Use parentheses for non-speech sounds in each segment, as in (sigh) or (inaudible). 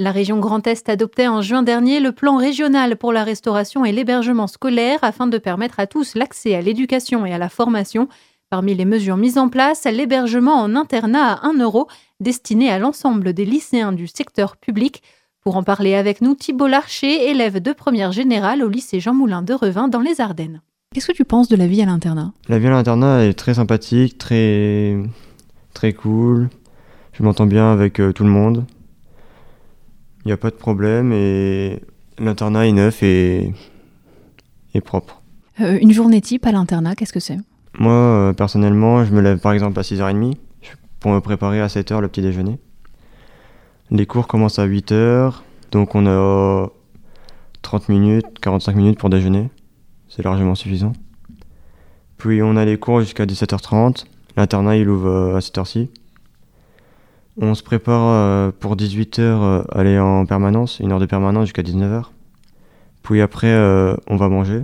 La région Grand Est adoptait en juin dernier le plan régional pour la restauration et l'hébergement scolaire afin de permettre à tous l'accès à l'éducation et à la formation. Parmi les mesures mises en place, l'hébergement en internat à 1 euro destiné à l'ensemble des lycéens du secteur public. Pour en parler avec nous, Thibault Larcher, élève de première générale au lycée Jean Moulin de Revin dans les Ardennes. Qu'est-ce que tu penses de la vie à l'internat? La vie à l'internat est très sympathique, très, très cool. Je m'entends bien avec euh, tout le monde. Il n'y a pas de problème et l'internat est neuf et, et propre. Euh, une journée type à l'internat, qu'est-ce que c'est? Moi, euh, personnellement, je me lève par exemple à 6h30 pour me préparer à 7h le petit déjeuner. Les cours commencent à 8h, donc on a 30 minutes, 45 minutes pour déjeuner. C'est largement suffisant. Puis on a les cours jusqu'à 17h30. L'internat il ouvre à 7h ci on se prépare euh, pour 18h euh, aller en permanence, une heure de permanence jusqu'à 19h. Puis après, euh, on va manger.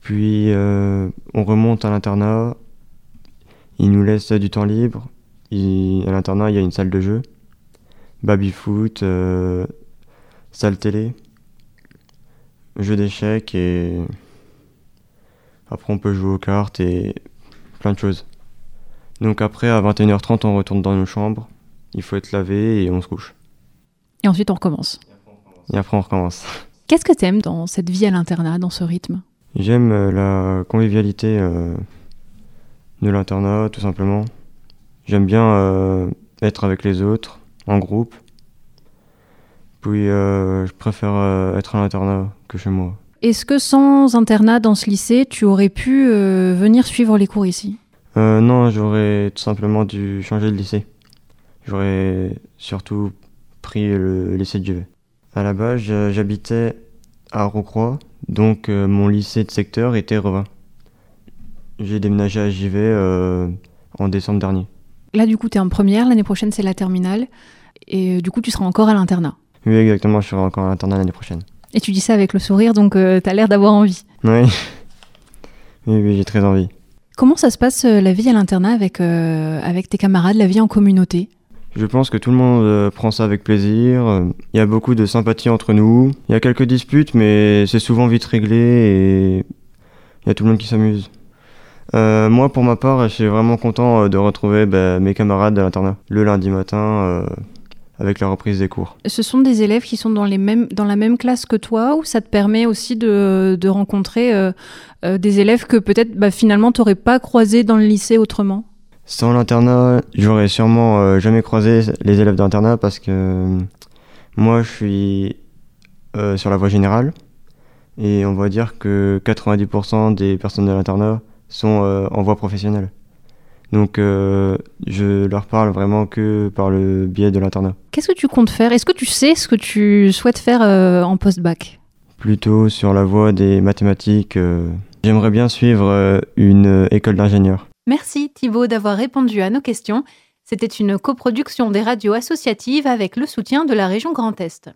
Puis on remonte à l'internat. Il nous laisse du temps libre. à l'internat, il y a une salle de jeu, baby-foot, salle télé, jeu d'échecs et après on peut jouer aux cartes et plein de choses. Donc après, à 21h30, on retourne dans nos chambres. Il faut être lavé et on se couche. Et ensuite, on recommence. Et après, on recommence. Qu'est-ce que tu aimes dans cette vie à l'internat, dans ce rythme? J'aime euh, la convivialité euh, de l'internat, tout simplement. J'aime bien euh, être avec les autres, en groupe. Puis, je préfère être à l'internat que chez moi. Est-ce que sans internat dans ce lycée, tu aurais pu venir suivre les cours ici? Euh, non, j'aurais tout simplement dû changer de lycée. J'aurais surtout pris le lycée de Juvet. À la base, j'habitais à Rocroi, donc euh, mon lycée de secteur était Revin. J'ai déménagé à Givet euh, en décembre dernier. Là, du coup, tu es en première, l'année prochaine, c'est la terminale, et du coup, tu seras encore à l'internat. Oui, exactement, je serai encore à l'internat l'année prochaine. Et tu dis ça avec le sourire, donc tu as l'air d'avoir envie. Oui, (laughs) oui, oui j'ai très envie. Comment ça se passe euh, la vie à l'internat avec, euh, avec tes camarades, la vie en communauté? Je pense que tout le monde euh, prend ça avec plaisir. Il y a beaucoup de sympathie entre nous. Il y a quelques disputes, mais c'est souvent vite réglé et il y a tout le monde qui s'amuse. moi, pour ma part, je suis vraiment content de retrouver bah, mes camarades de l'internat le lundi matin avec la reprise des cours. Ce sont des élèves qui sont dans, les mêmes, dans la même classe que toi ou ça te permet aussi de, de rencontrer euh, euh, des élèves que peut-être bah, finalement tu n'aurais pas croisés dans le lycée autrement? Sans l'internat, j'aurais sûrement euh, jamais croisé les élèves d'internat parce que moi je suis sur la voie générale et on va dire que 90% des personnes de l'internat sont en voie professionnelle. Donc euh, je leur parle vraiment que par le biais de l'internat. Qu'est-ce que tu comptes faire? Est-ce que tu sais ce que tu souhaites faire euh, en post-bac? Plutôt sur la voie des mathématiques. Euh, j'aimerais bien suivre une école d'ingénieur. Merci Thibaut d'avoir répondu à nos questions. C'était une coproduction des radios associatives avec le soutien de la région Grand Est.